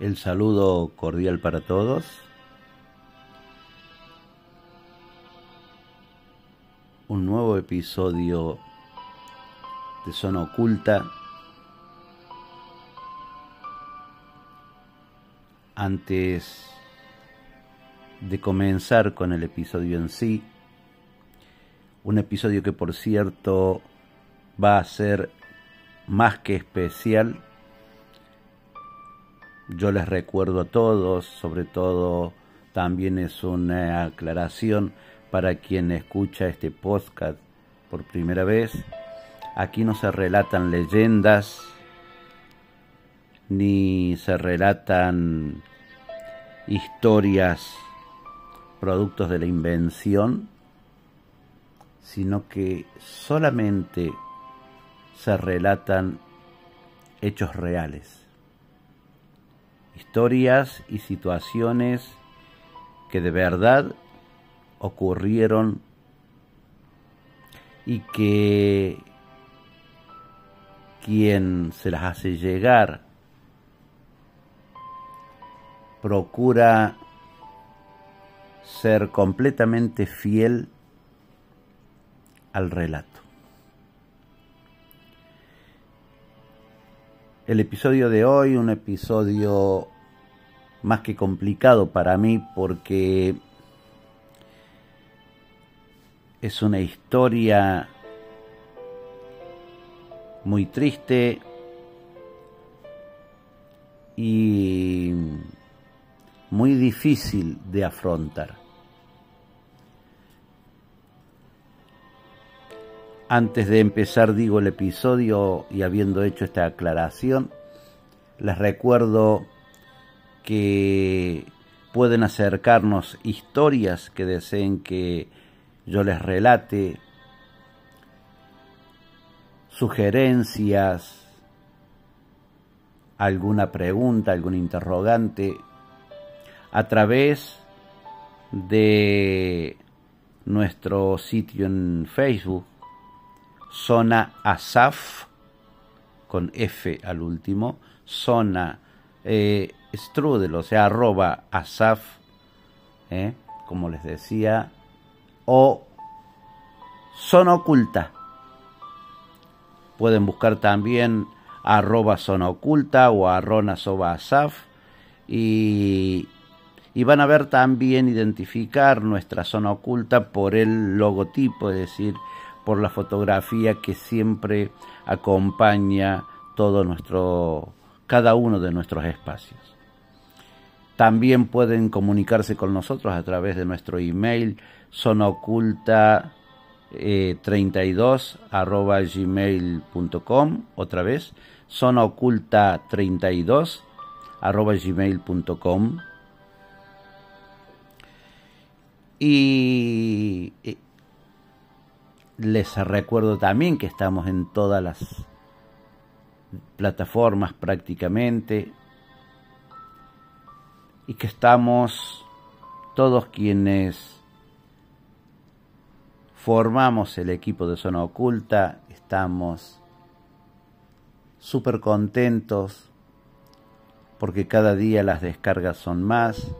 El saludo cordial para todos. Un nuevo episodio de Zona Oculta. Antes de comenzar con el episodio en sí, un episodio que por cierto va a ser más que especial yo les recuerdo a todos, sobre todo también es una aclaración para quien escucha este podcast por primera vez. Aquí no se relatan leyendas, ni se relatan historias productos de la invención, sino que solamente se relatan hechos reales historias y situaciones que de verdad ocurrieron y que quien se las hace llegar procura ser completamente fiel al relato. El episodio de hoy, un episodio más que complicado para mí porque es una historia muy triste y muy difícil de afrontar. Antes de empezar, digo, el episodio y habiendo hecho esta aclaración, les recuerdo que pueden acercarnos historias que deseen que yo les relate, sugerencias, alguna pregunta, algún interrogante, a través de nuestro sitio en Facebook Zona Asaf, con F al último, Zona eh, Strudel, o sea, arroba Asaf, eh, como les decía, o Zona Oculta. Pueden buscar también arroba Zona Oculta o arrona soba Asaf y, y van a ver también identificar nuestra zona oculta por el logotipo, es decir, por la fotografía que siempre acompaña todo nuestro cada uno de nuestros espacios. También pueden comunicarse con nosotros a través de nuestro email sonaoculta 32 eh, arroba gmail.com otra vez sonaoculta 32 arroba gmail.com y les recuerdo también que estamos en todas las plataformas prácticamente y que estamos todos quienes formamos el equipo de Zona Oculta, estamos súper contentos porque cada día las descargas son más,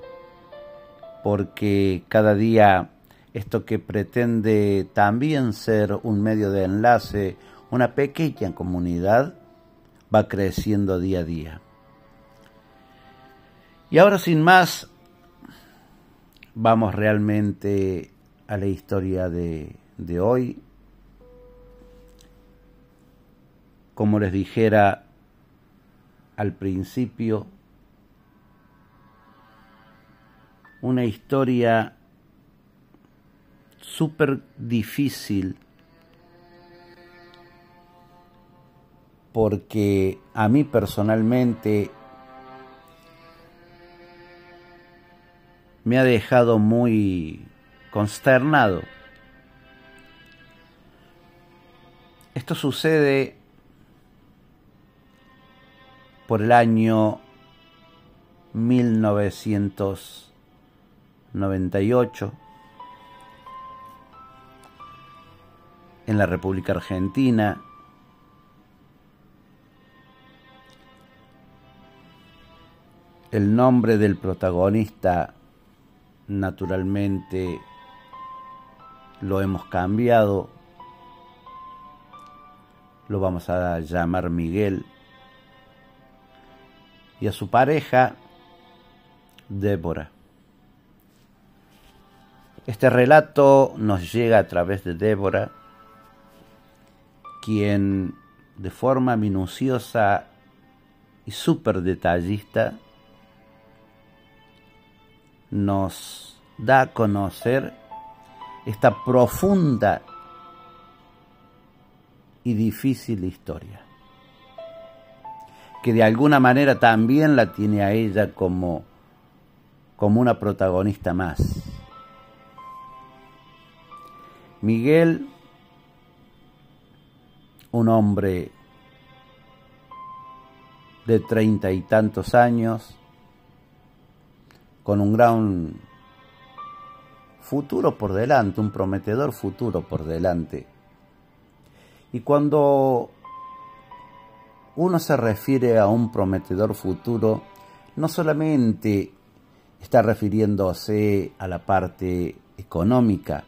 porque cada día esto que pretende también ser un medio de enlace, una pequeña comunidad, va creciendo día a día. Y ahora sin más, vamos realmente a la historia de, hoy. Como les dijera al principio, una historia súper difícil porque a mí personalmente me ha dejado muy consternado. Esto sucede por el año 1998 en la República Argentina. el nombre del protagonista naturalmente lo hemos cambiado, lo vamos a llamar Miguel, y a su pareja, Débora. Este relato nos llega a través de Débora, quien de forma minuciosa y súper detallista nos da a conocer esta profunda y difícil historia, que de alguna manera también la tiene a ella como, como una protagonista más. Miguel, un hombre de treinta y tantos años, con un gran futuro por delante, un prometedor futuro por delante. Y cuando uno se refiere a un prometedor futuro, no solamente está refiriéndose a la parte económica,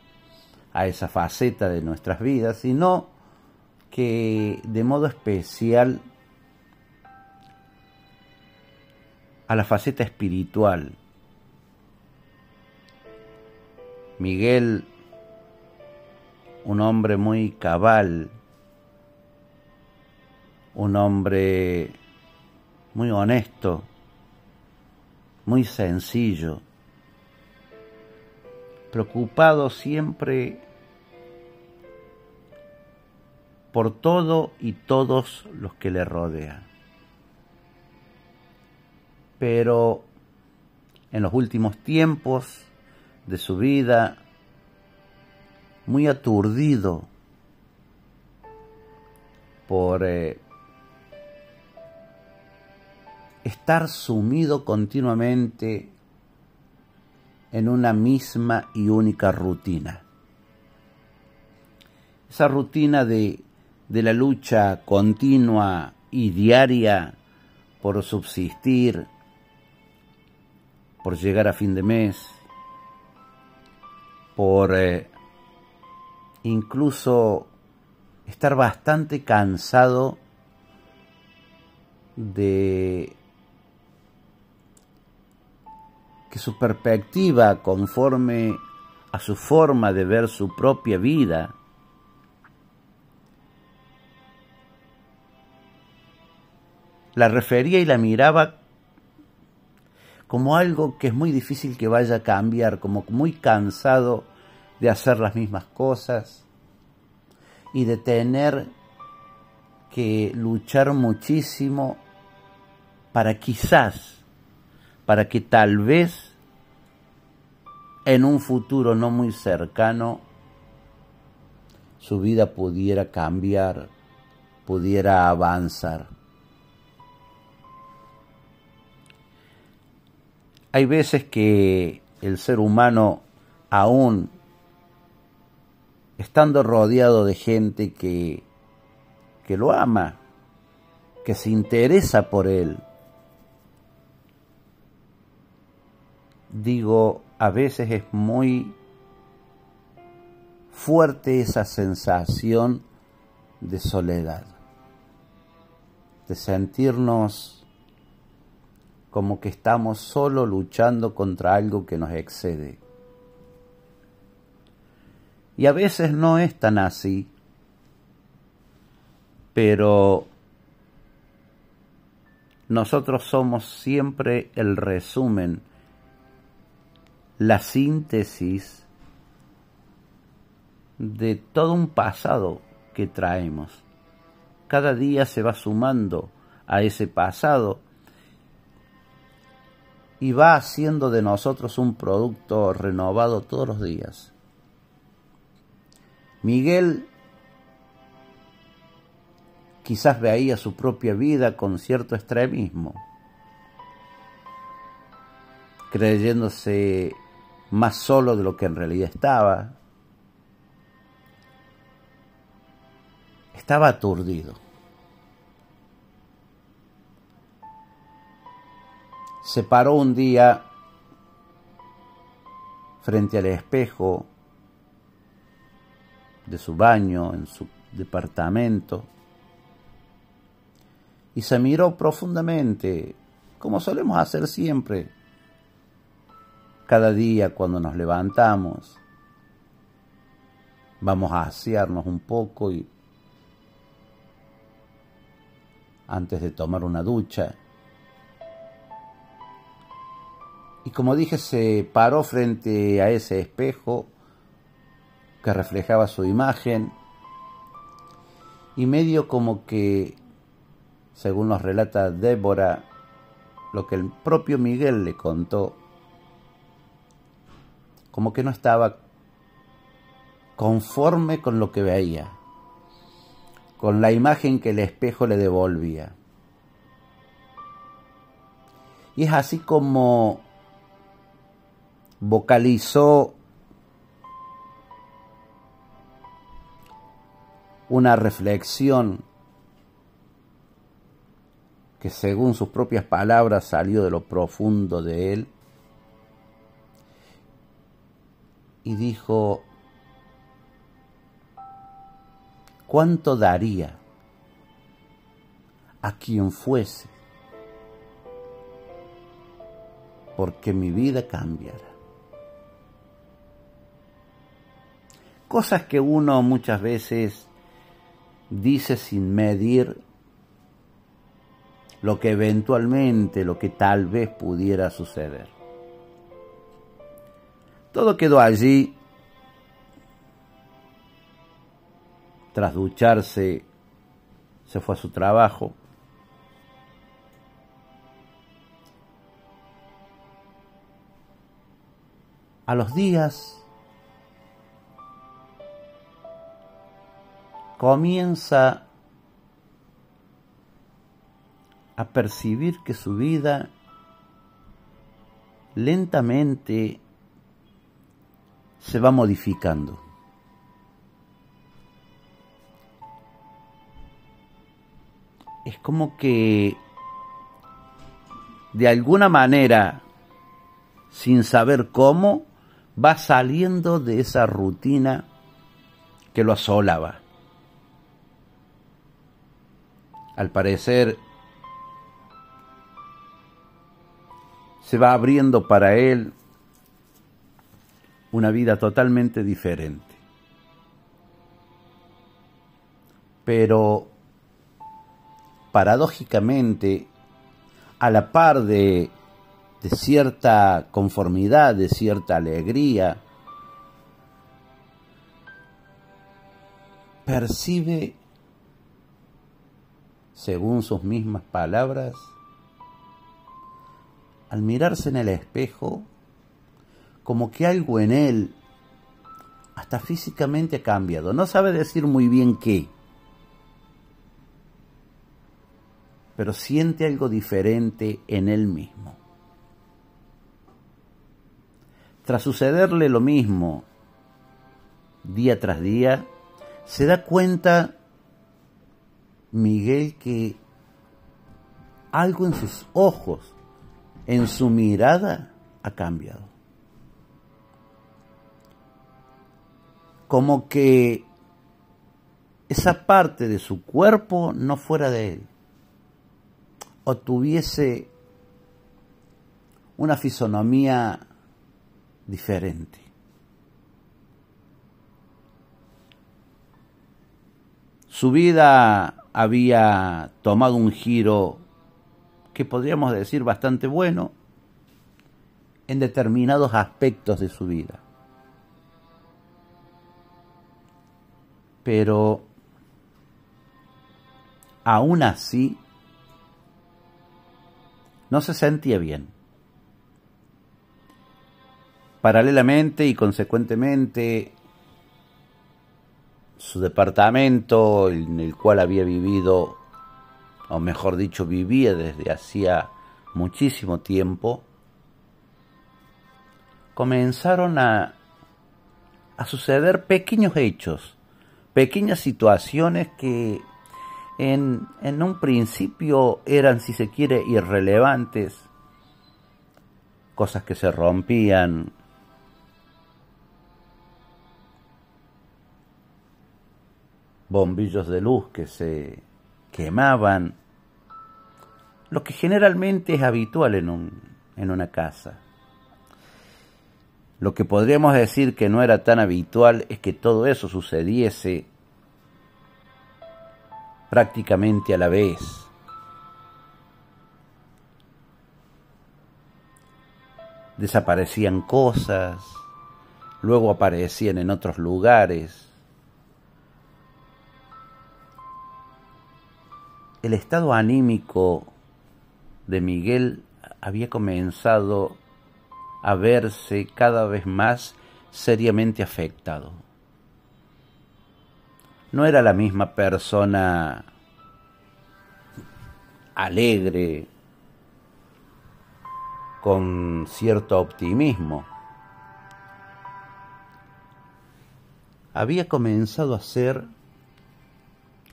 a esa faceta de nuestras vidas, sino que de modo especial a la faceta espiritual. Miguel, un hombre muy cabal, un hombre muy honesto, muy sencillo, preocupado siempre por todo y todos los que le rodean pero en los últimos tiempos de su vida, muy aturdido por eh, estar sumido continuamente en una misma y única rutina. Esa rutina de, de la lucha continua y diaria por subsistir, por llegar a fin de mes, por eh, incluso estar bastante cansado de que su perspectiva conforme a su forma de ver su propia vida la refería y la miraba como algo que es muy difícil que vaya a cambiar, como muy cansado de hacer las mismas cosas y de tener que luchar muchísimo para quizás, para que tal vez en un futuro no muy cercano su vida pudiera cambiar, pudiera avanzar. Hay veces que el ser humano, aún estando rodeado de gente que, que lo ama, que se interesa por él, digo, a veces es muy fuerte esa sensación de soledad, de sentirnos como que estamos solo luchando contra algo que nos excede. Y a veces no es tan así, pero nosotros somos siempre el resumen, la síntesis de todo un pasado que traemos. Cada día se va sumando a ese pasado y va haciendo de nosotros un producto renovado todos los días. Miguel quizás veía su propia vida con cierto extremismo, creyéndose más solo de lo que en realidad estaba. Estaba aturdido. Se paró un día frente al espejo de su baño en su departamento y se miró profundamente, como solemos hacer siempre, cada día cuando nos levantamos. Vamos a asearnos un poco y antes de tomar una ducha. Y como dije, se paró frente a ese espejo que reflejaba su imagen y medio como que, según nos relata Débora, lo que el propio Miguel le contó, como que no estaba conforme con lo que veía, con la imagen que el espejo le devolvía. Y es así como vocalizó una reflexión que según sus propias palabras salió de lo profundo de él y dijo, ¿cuánto daría a quien fuese porque mi vida cambiara? Cosas que uno muchas veces dice sin medir lo que eventualmente, lo que tal vez pudiera suceder. Todo quedó allí. Tras ducharse, se fue a su trabajo. A los días comienza a percibir que su vida lentamente se va modificando. Es como que de alguna manera, sin saber cómo, va saliendo de esa rutina que lo asolaba. Al parecer se va abriendo para él una vida totalmente diferente. Pero paradójicamente, a la par de, cierta conformidad, de cierta alegría, percibe según sus mismas palabras, al mirarse en el espejo, como que algo en él, hasta físicamente ha cambiado. No sabe decir muy bien qué, pero siente algo diferente en él mismo. Tras sucederle lo mismo día tras día, se da cuenta Miguel que algo en sus ojos, en su mirada, ha cambiado. Como que esa parte de su cuerpo no fuera de él, o tuviese una fisonomía diferente. Su vida había tomado un giro que podríamos decir bastante bueno en determinados aspectos de su vida. Pero aún así no se sentía bien. Paralelamente y consecuentemente su departamento en el cual había vivido, o mejor dicho, vivía desde hacía muchísimo tiempo, comenzaron a, a suceder pequeños hechos, pequeñas situaciones que en, en un principio eran, si se quiere, irrelevantes, cosas que se rompían, bombillos de luz que se quemaban, lo que generalmente es habitual en, un, en una casa. Lo que podríamos decir que no era tan habitual es que todo eso sucediese prácticamente a la vez. Desaparecían cosas, luego aparecían en otros lugares. El estado anímico de Miguel había comenzado a verse cada vez más seriamente afectado. No era la misma persona alegre, con cierto optimismo. Había comenzado a ser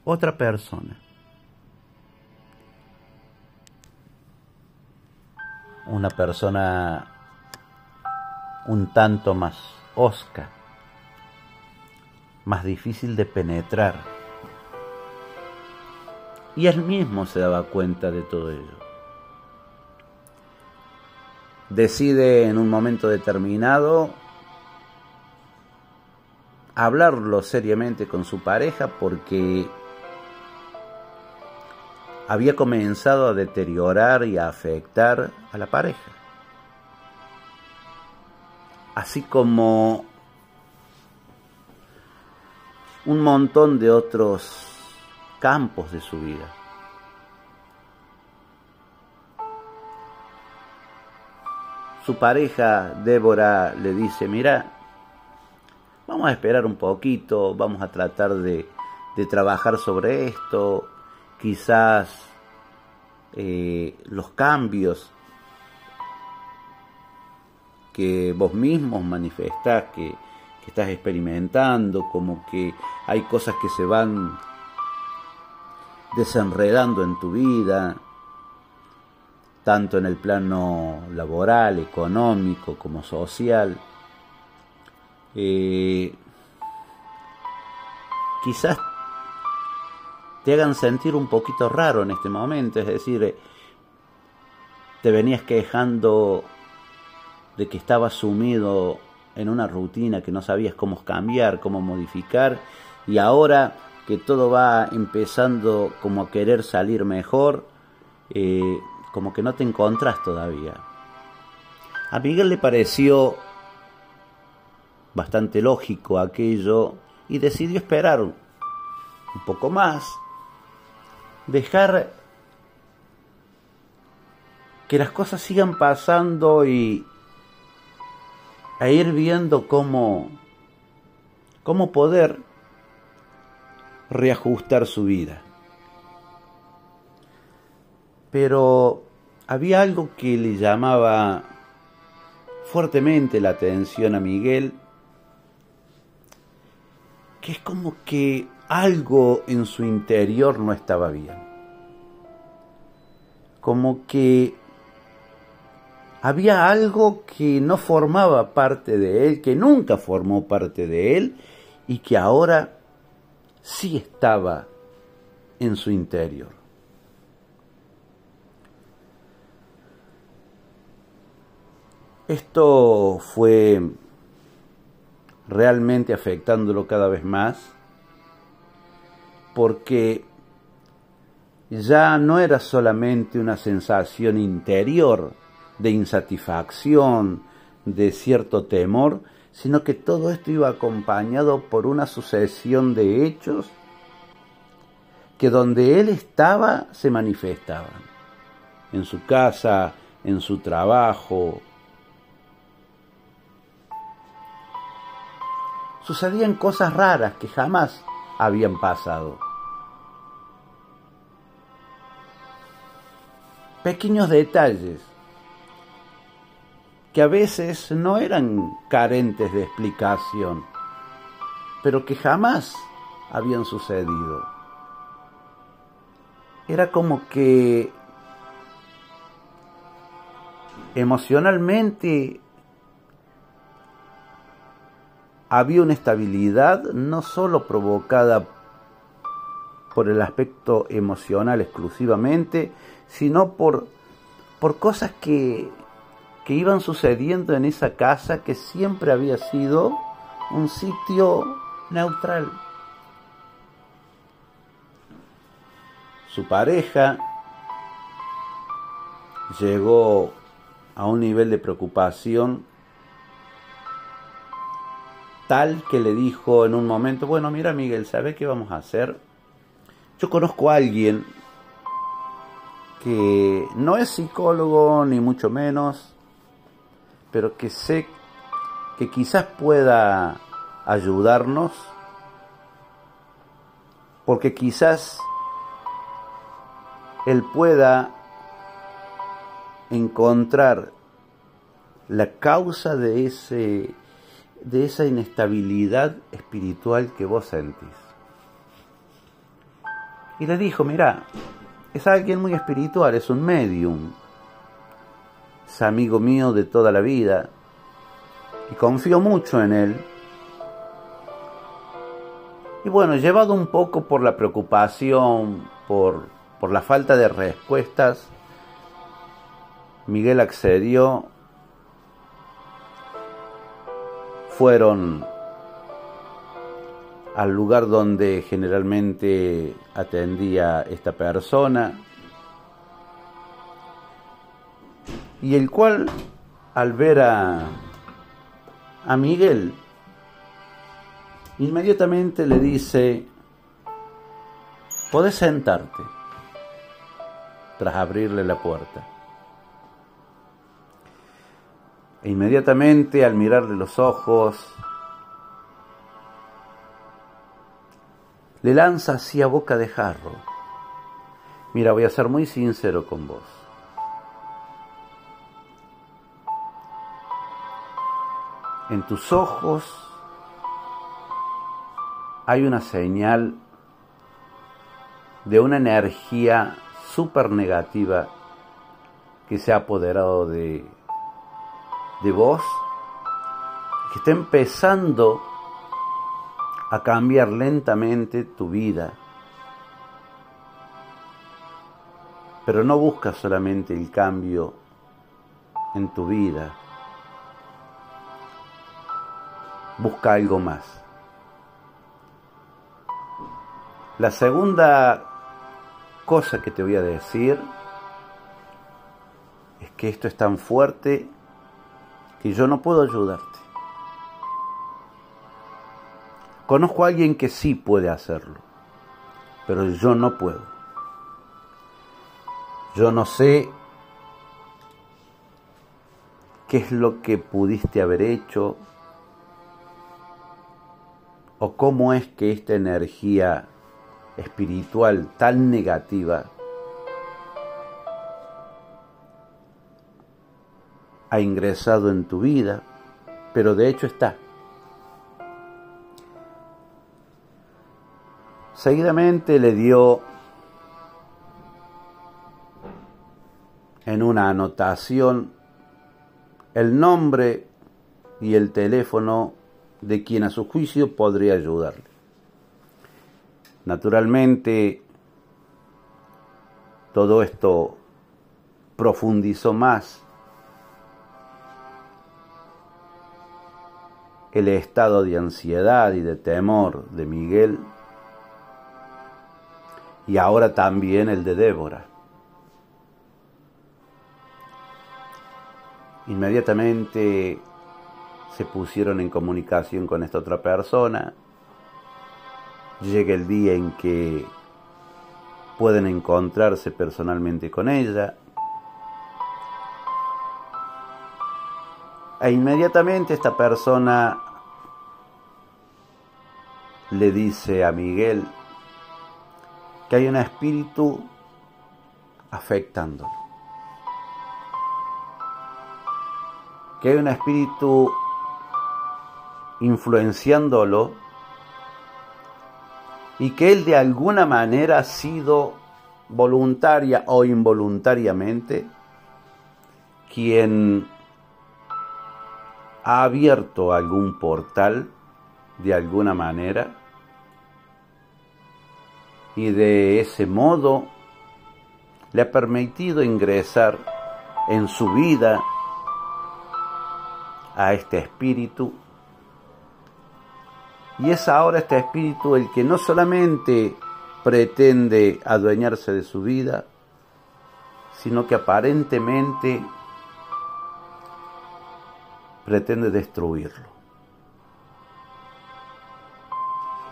otra persona. Una persona un tanto más osca, más difícil de penetrar. Y él mismo se daba cuenta de todo ello. Decide en un momento determinado hablarlo seriamente con su pareja porque había comenzado a deteriorar y a afectar a la pareja así como un montón de otros campos de su vida. Su pareja, Débora, le dice, mira, vamos a esperar un poquito, vamos a tratar de, trabajar sobre esto, quizás eh, los cambios que vos mismos manifestás que, estás experimentando, como que hay cosas que se van desenredando en tu vida, tanto en el plano laboral, económico como social. Eh, quizás te hagan sentir un poquito raro en este momento, es decir, te venías quejando de que estabas sumido en una rutina que no sabías cómo cambiar, cómo modificar, y ahora que todo va empezando como a querer salir mejor, eh, como que no te encontrás todavía. A Miguel le pareció bastante lógico aquello y decidió esperar un poco más, dejar que las cosas sigan pasando y, a ir viendo cómo, cómo poder reajustar su vida. Pero había algo que le llamaba fuertemente la atención a Miguel, que es como que algo en su interior no estaba bien. Como que había algo que no formaba parte de él, que nunca formó parte de él y que ahora sí estaba en su interior. Esto fue realmente afectándolo cada vez más porque ya no era solamente una sensación interior, de insatisfacción, de cierto temor, sino que todo esto iba acompañado por una sucesión de hechos que donde él estaba se manifestaban, en su casa, en su trabajo. Sucedían cosas raras que jamás habían pasado. Pequeños detalles que a veces no eran carentes de explicación, pero que jamás habían sucedido. Era como que emocionalmente había una estabilidad no solo provocada por el aspecto emocional exclusivamente, sino por, por cosas que, que iban sucediendo en esa casa que siempre había sido un sitio neutral. Su pareja llegó a un nivel de preocupación tal que le dijo en un momento, bueno, mira Miguel, ¿sabes qué vamos a hacer? Yo conozco a alguien que no es psicólogo ni mucho menos, pero que sé que quizás pueda ayudarnos, porque quizás él pueda encontrar la causa de ese de esa inestabilidad espiritual que vos sentís. Y le dijo, mira, es alguien muy espiritual, es un medium, es amigo mío de toda la vida, y confío mucho en él. Y bueno, llevado un poco por la preocupación, por, por la falta de respuestas, Miguel accedió. Fueron al lugar donde generalmente atendía esta persona y el cual al ver a, a Miguel inmediatamente le dice podés sentarte tras abrirle la puerta. E inmediatamente al mirarle los ojos, le lanza así a boca de jarro. Mira, voy a ser muy sincero con vos. En tus ojos hay una señal de una energía súper negativa que se ha apoderado de de vos que está empezando a cambiar lentamente tu vida. Pero no busca solamente el cambio en tu vida. Busca algo más. La segunda cosa que te voy a decir es que esto es tan fuerte que yo no puedo ayudarte. Conozco a alguien que sí puede hacerlo, pero yo no puedo. Yo no sé qué es lo que pudiste haber hecho o cómo es que esta energía espiritual tan negativa ha ingresado en tu vida, pero de hecho está. Seguidamente le dio en una anotación el nombre y el teléfono de quien a su juicio podría ayudarle. Naturalmente, todo esto profundizó más el estado de ansiedad y de temor de Miguel y ahora también el de Débora. Inmediatamente se pusieron en comunicación con esta otra persona. Llega el día en que pueden encontrarse personalmente con ella. E inmediatamente esta persona le dice a Miguel que hay un espíritu afectándolo. Que hay un espíritu influenciándolo y que él de alguna manera ha sido voluntaria o involuntariamente quien ha abierto algún portal de alguna manera y de ese modo le ha permitido ingresar en su vida a este espíritu y es ahora este espíritu el que no solamente pretende adueñarse de su vida, sino que aparentemente pretende destruirlo.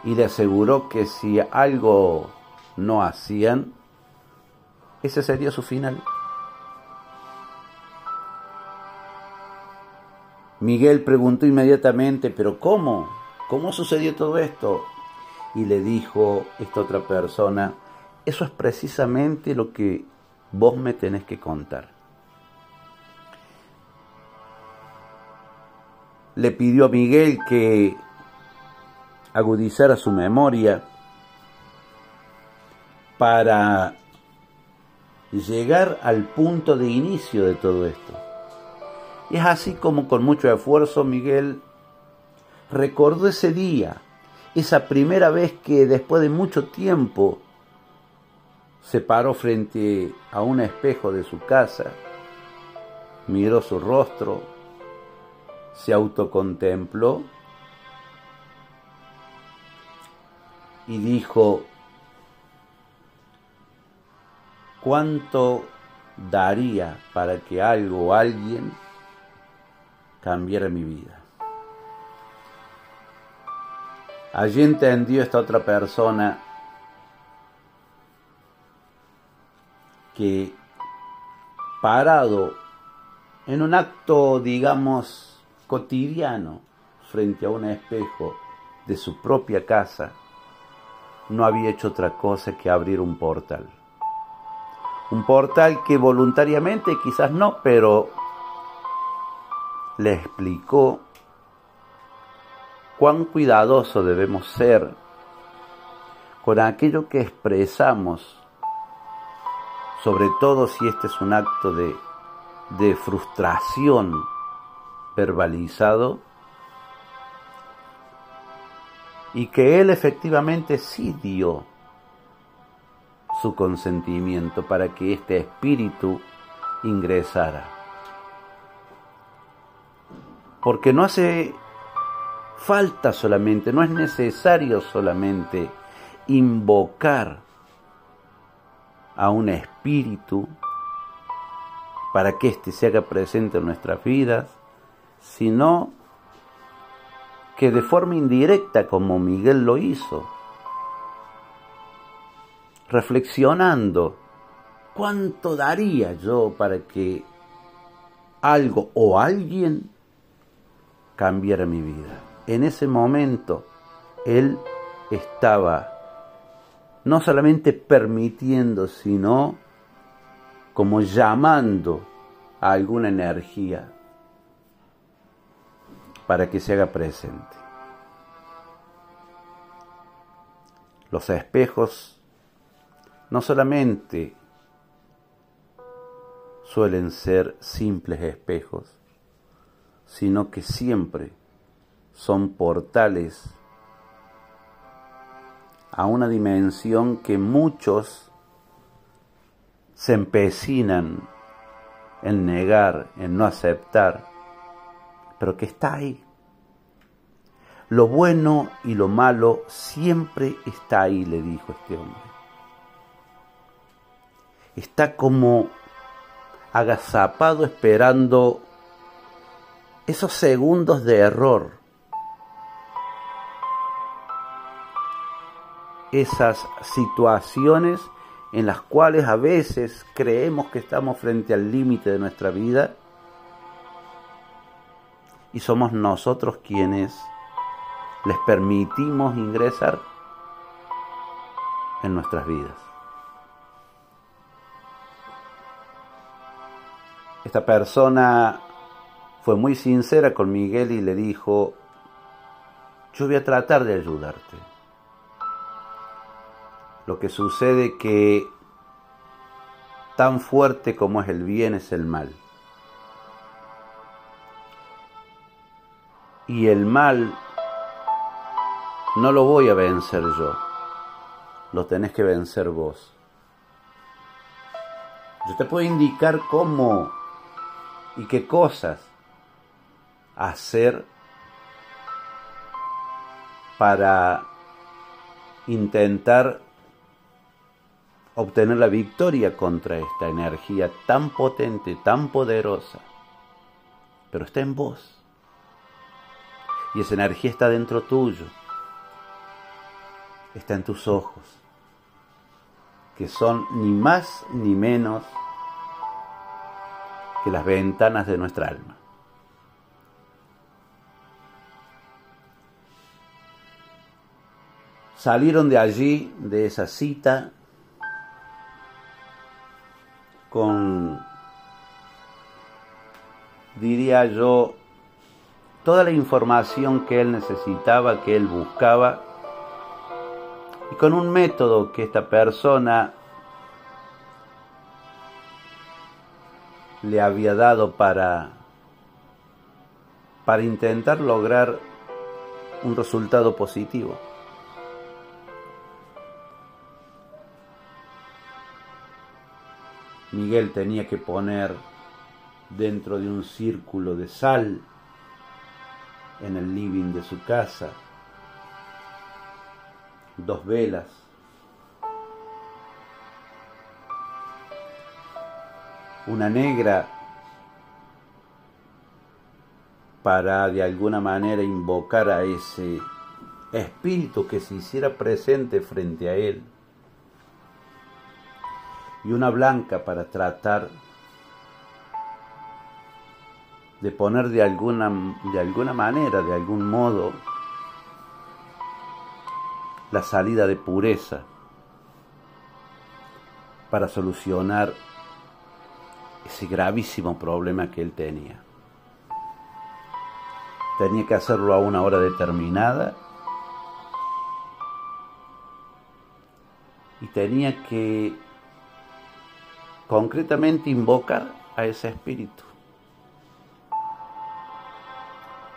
Y le aseguró que si algo no hacían, ese sería su final. Miguel preguntó inmediatamente, pero ¿cómo? ¿Cómo sucedió todo esto? Y le dijo esta otra persona, eso es precisamente lo que vos me tenés que contar. Le pidió a Miguel que agudizara su memoria para llegar al punto de inicio de todo esto. Es así como con mucho esfuerzo Miguel recordó ese día, esa primera vez que después de mucho tiempo se paró frente a un espejo de su casa, miró su rostro, se autocontempló y dijo, ¿cuánto daría para que algo o alguien cambiara mi vida? Allí entendió esta otra persona que parado en un acto, digamos, cotidiano, frente a un espejo de su propia casa, no había hecho otra cosa que abrir un portal. Un portal que voluntariamente, quizás no, pero le explicó cuán cuidadoso debemos ser con aquello que expresamos, sobre todo si este es un acto de, de frustración verbalizado, y que él efectivamente sí dio su consentimiento para que este espíritu ingresara. Porque no hace falta solamente, no es necesario solamente invocar a un espíritu para que éste se haga presente en nuestras vidas, sino que de forma indirecta, como Miguel lo hizo, reflexionando, ¿cuánto daría yo para que algo o alguien cambiara mi vida? En ese momento, él estaba no solamente permitiendo, sino como llamando a alguna energía para que se haga presente. Los espejos no solamente suelen ser simples espejos, sino que siempre son portales a una dimensión que muchos se empecinan en negar, en no aceptar, pero que está ahí. Lo bueno y lo malo siempre está ahí, le dijo este hombre. Está como agazapado esperando esos segundos de error, esas situaciones en las cuales a veces creemos que estamos frente al límite de nuestra vida y somos nosotros quienes les permitimos ingresar en nuestras vidas. Esta persona fue muy sincera con Miguel y le dijo, yo voy a tratar de ayudarte. Lo que sucede que tan fuerte como es el bien es el mal. Y el mal no lo voy a vencer yo, lo tenés que vencer vos. Yo te puedo indicar cómo y qué cosas hacer para intentar obtener la victoria contra esta energía tan potente, tan poderosa. Pero está en vos. Y esa energía está dentro tuyo. Está en tus ojos. Que son ni más ni menos que las ventanas de nuestra alma. Salieron de allí, de esa cita, con, diría yo, toda la información que él necesitaba, que él buscaba, y con un método que esta persona le había dado para, para intentar lograr un resultado positivo. Miguel tenía que poner dentro de un círculo de sal en el living de su casa. Dos velas. Una negra para de alguna manera invocar a ese espíritu que se hiciera presente frente a él. Y una blanca para tratar de poner de alguna, de alguna manera, de algún modo, la salida de pureza para solucionar ese gravísimo problema que él tenía. Tenía que hacerlo a una hora determinada y tenía que concretamente invocar a ese espíritu.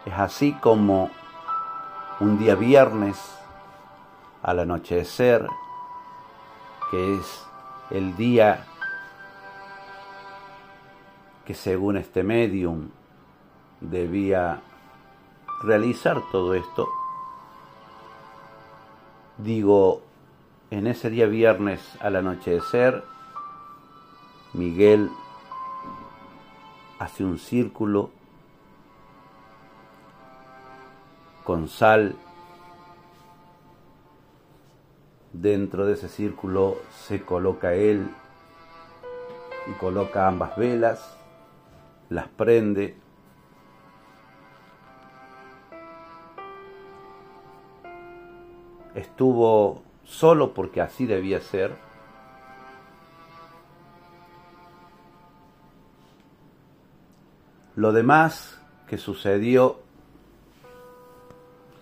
Es así como un día viernes al anochecer, que es el día que según este medium debía realizar todo esto, digo, en ese día viernes al anochecer, Miguel hace un círculo con sal. Dentro de ese círculo se coloca él y coloca ambas velas, las prende. Estuvo solo porque así debía ser Lo demás que sucedió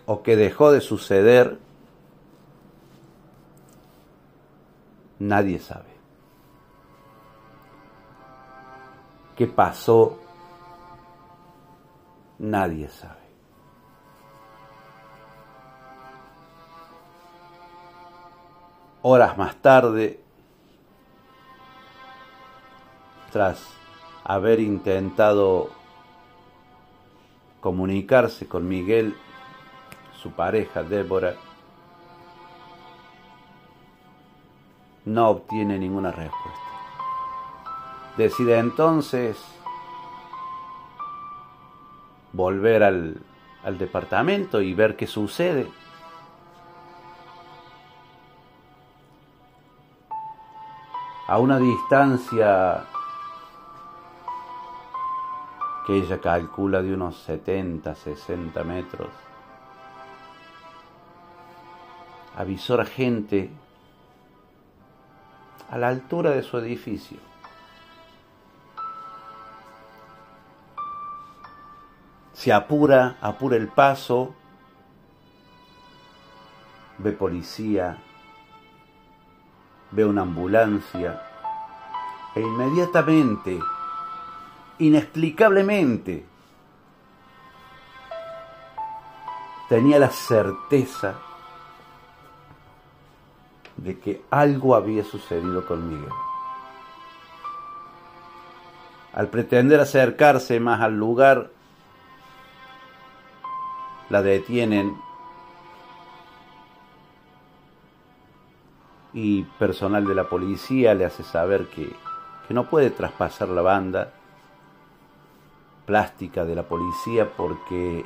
o que dejó de suceder, nadie sabe. ¿Qué pasó? Nadie sabe. Horas más tarde, tras haber intentado comunicarse con Miguel, su pareja Débora, no obtiene ninguna respuesta. Decide entonces volver al, departamento y ver qué sucede. A una distancia que ella calcula de unos 70, 60 metros. Avisó a gente a la altura de su edificio. Se apura, apura el paso, ve policía, ve una ambulancia e inmediatamente inexplicablemente tenía la certeza de que algo había sucedido con Miguel. Al pretender acercarse más al lugar, la detienen y personal de la policía le hace saber que, que no puede traspasar la banda plástica de la policía porque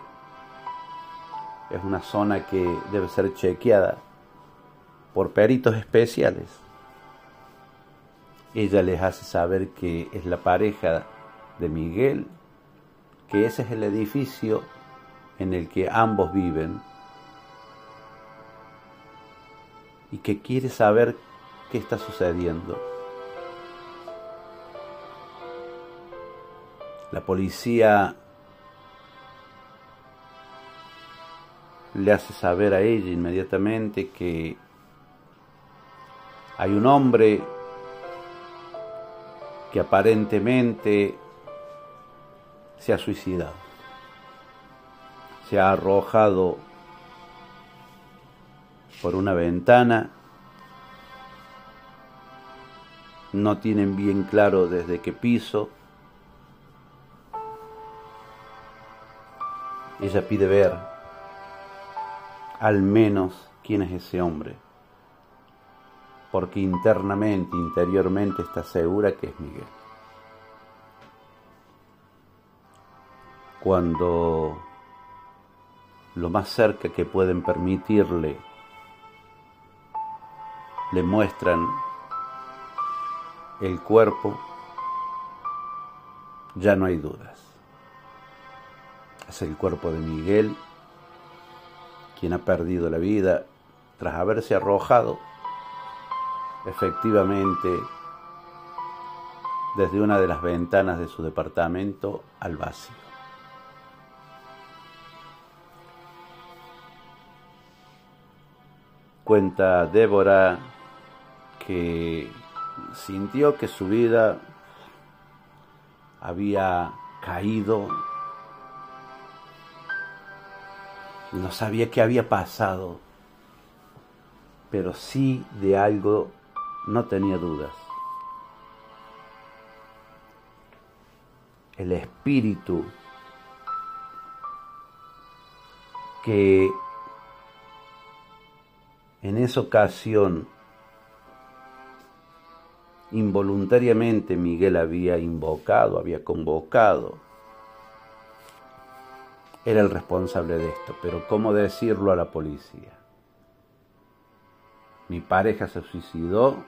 es una zona que debe ser chequeada por peritos especiales. Ella les hace saber que es la pareja de Miguel, que ese es el edificio en el que ambos viven y que quiere saber qué está sucediendo. La policía le hace saber a ella inmediatamente que hay un hombre que aparentemente se ha suicidado, se ha arrojado por una ventana, no tienen bien claro desde qué piso, ella pide ver al menos quién es ese hombre porque internamente, interiormente está segura que es Miguel. Cuando lo más cerca que pueden permitirle le muestran el cuerpo, ya no hay dudas. Es el cuerpo de Miguel quien ha perdido la vida tras haberse arrojado efectivamente desde una de las ventanas de su departamento al vacío. Cuenta Débora que sintió que su vida había caído, no sabía qué había pasado, pero sí de algo no tenía dudas. El espíritu que en esa ocasión involuntariamente Miguel había invocado, había convocado, era el responsable de esto. Pero ¿cómo decirlo a la policía? Mi pareja se suicidó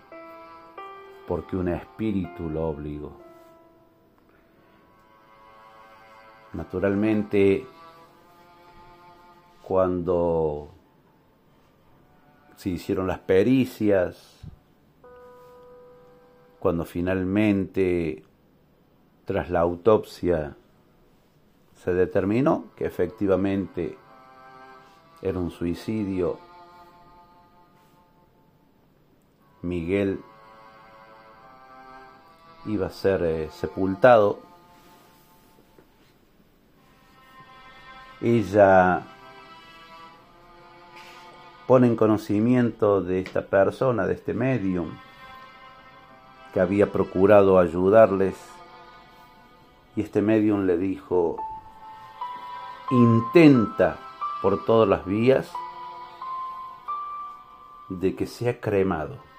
porque un espíritu lo obligó. Naturalmente, cuando se hicieron las pericias, cuando finalmente, tras la autopsia, se determinó que efectivamente era un suicidio, Miguel iba a ser eh, sepultado. Ella pone en conocimiento de esta persona, de este medium, que había procurado ayudarles, y este medium le dijo, intenta por todas las vías de que sea cremado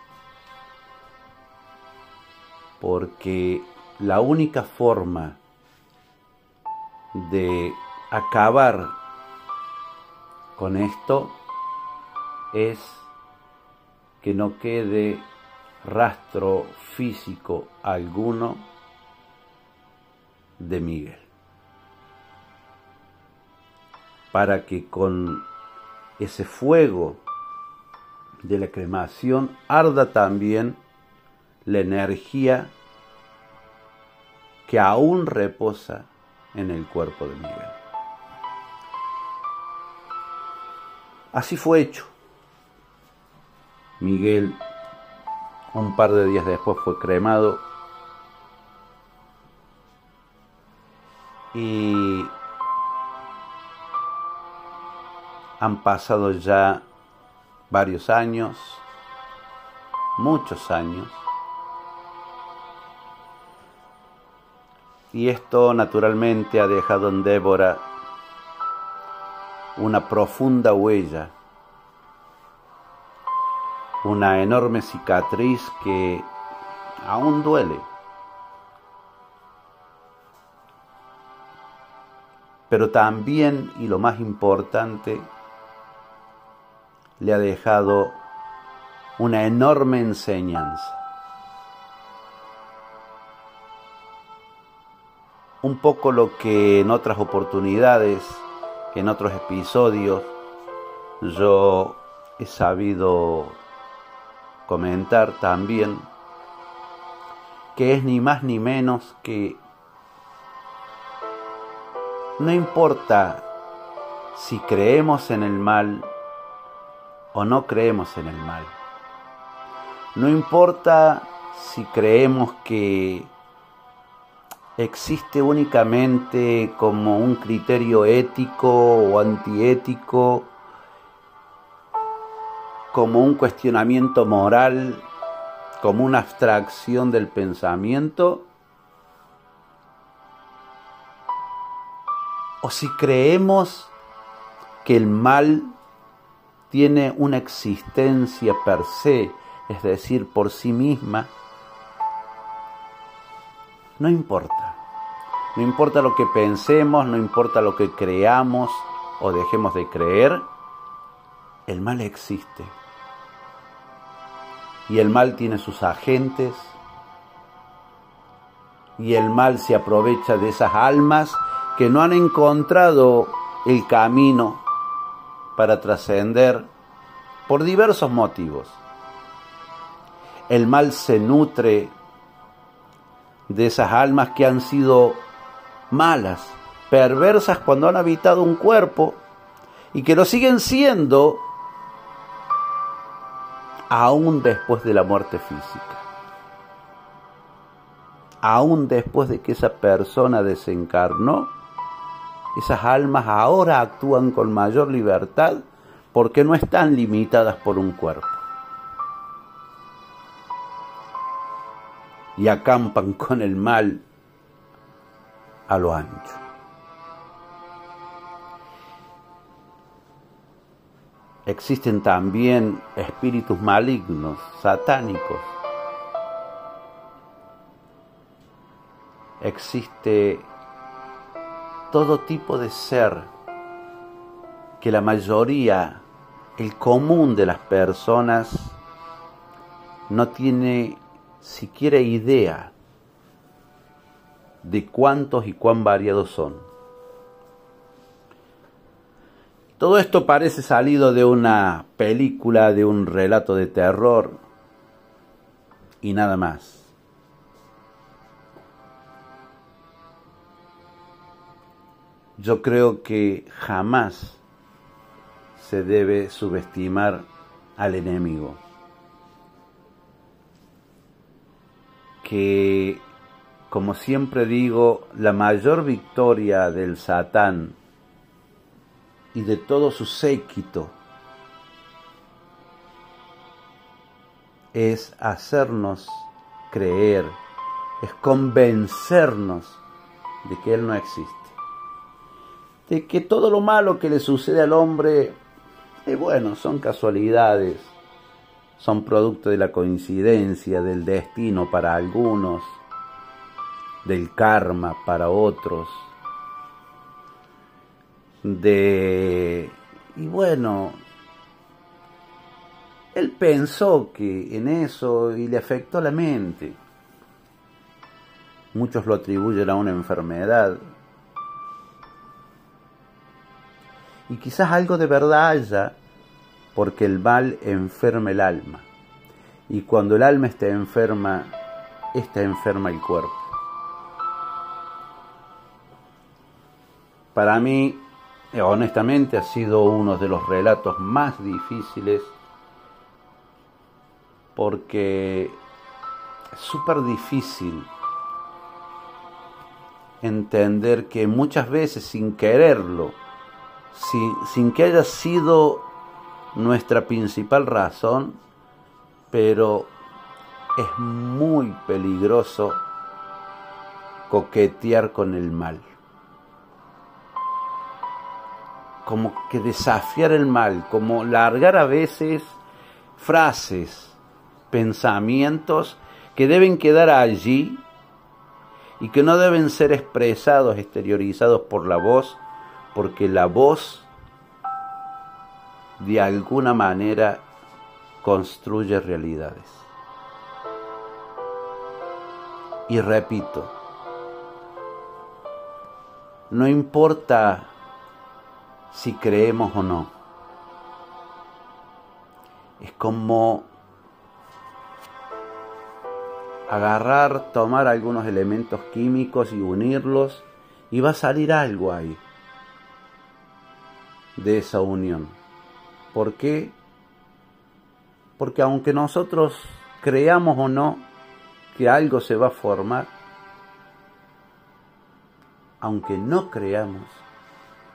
porque la única forma de acabar con esto es que no quede rastro físico alguno de Miguel. Para que con ese fuego de la cremación arda también la energía que aún reposa en el cuerpo de Miguel. Así fue hecho. Miguel un par de días después fue cremado y Han pasado ya varios años, muchos años, y esto naturalmente ha dejado en Débora una profunda huella, una enorme cicatriz que aún duele. Pero también, y lo más importante, le ha dejado una enorme enseñanza. Un poco lo que en otras oportunidades, en otros episodios, yo he sabido comentar también, que es ni más ni menos que no importa si creemos en el mal o no creemos en el mal. No importa si creemos que existe únicamente como un criterio ético o antiético, como un cuestionamiento moral, como una abstracción del pensamiento, o si creemos que el mal tiene una existencia per se, es decir, por sí misma, no importa. No importa lo que pensemos, no importa lo que creamos o dejemos de creer, el mal existe. Y el mal tiene sus agentes, y el mal se aprovecha de esas almas que no han encontrado el camino para trascender por diversos motivos. El mal se nutre de esas almas que han sido malas, perversas cuando han habitado un cuerpo y que lo siguen siendo aún después de la muerte física. Aún después de que esa persona desencarnó, esas almas ahora actúan con mayor libertad porque no están limitadas por un cuerpo. Y acampan con el mal a lo ancho. Existen también espíritus malignos, satánicos. Existe todo tipo de ser que la mayoría, el común de las personas, no tiene siquiera idea de cuántos y cuán variados son. Todo esto parece salido de una película, de un relato de terror y nada más. Yo creo que jamás se debe subestimar al enemigo. Que, como siempre digo, la mayor victoria del Satán y de todo su séquito es hacernos creer, es convencernos de que Él no existe. De que todo lo malo que le sucede al hombre, eh, bueno, son casualidades, son producto de la coincidencia, del destino para algunos, del karma para otros, de... Y bueno, él pensó que en eso y le afectó la mente. Muchos lo atribuyen a una enfermedad, y quizás algo de verdad haya, porque el mal enferma el alma. Y cuando el alma está enferma, está enferma el cuerpo. Para mí, honestamente, ha sido uno de los relatos más difíciles porque es súper difícil entender que muchas veces sin quererlo, sin, que haya sido nuestra principal razón, pero es muy peligroso coquetear con el mal. Como que desafiar el mal, como largar a veces frases, pensamientos que deben quedar allí y que no deben ser expresados, exteriorizados por la voz, porque la voz de alguna manera construye realidades. Y repito, no importa si creemos o no, es como agarrar, tomar algunos elementos químicos y unirlos y va a salir algo ahí de esa unión. ¿Por qué? Porque aunque nosotros creamos o no que algo se va a formar, aunque no creamos,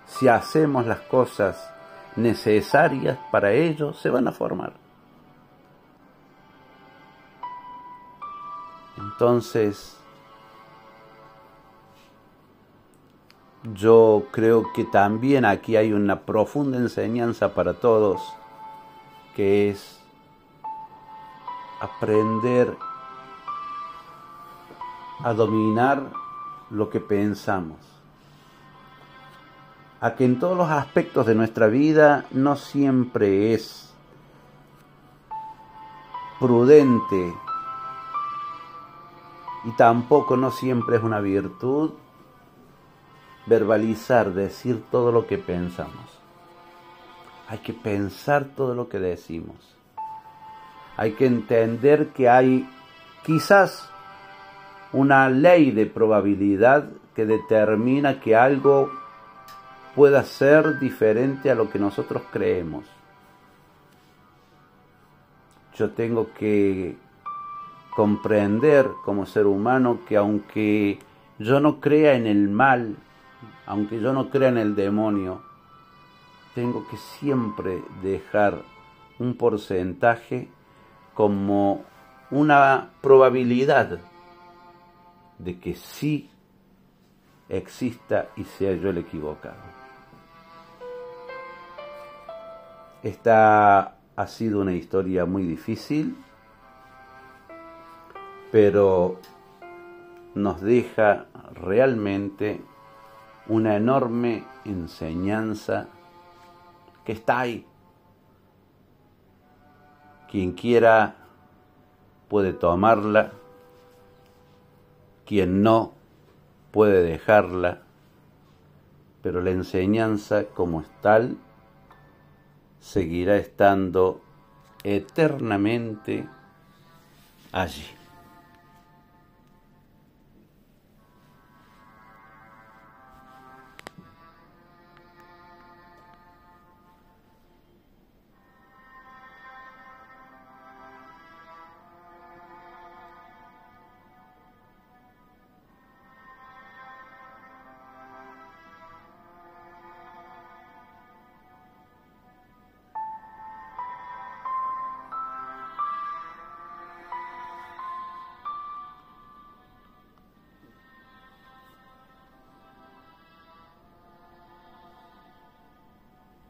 si hacemos las cosas necesarias para ello, se van a formar. Entonces, yo creo que también aquí hay una profunda enseñanza para todos, que es aprender a dominar lo que pensamos, a que en todos los aspectos de nuestra vida no siempre es prudente y tampoco no siempre es una virtud verbalizar, decir todo lo que pensamos. Hay que pensar todo lo que decimos. Hay que entender que hay quizás una ley de probabilidad que determina que algo pueda ser diferente a lo que nosotros creemos. Yo tengo que comprender como ser humano que aunque yo no crea en el mal, aunque yo no crea en el demonio, tengo que siempre dejar un porcentaje como una probabilidad de que sí exista y sea yo el equivocado. Esta ha sido una historia muy difícil, pero nos deja realmente una enorme enseñanza que está ahí. Quien quiera puede tomarla quien no puede dejarla, pero la enseñanza como tal seguirá estando eternamente allí.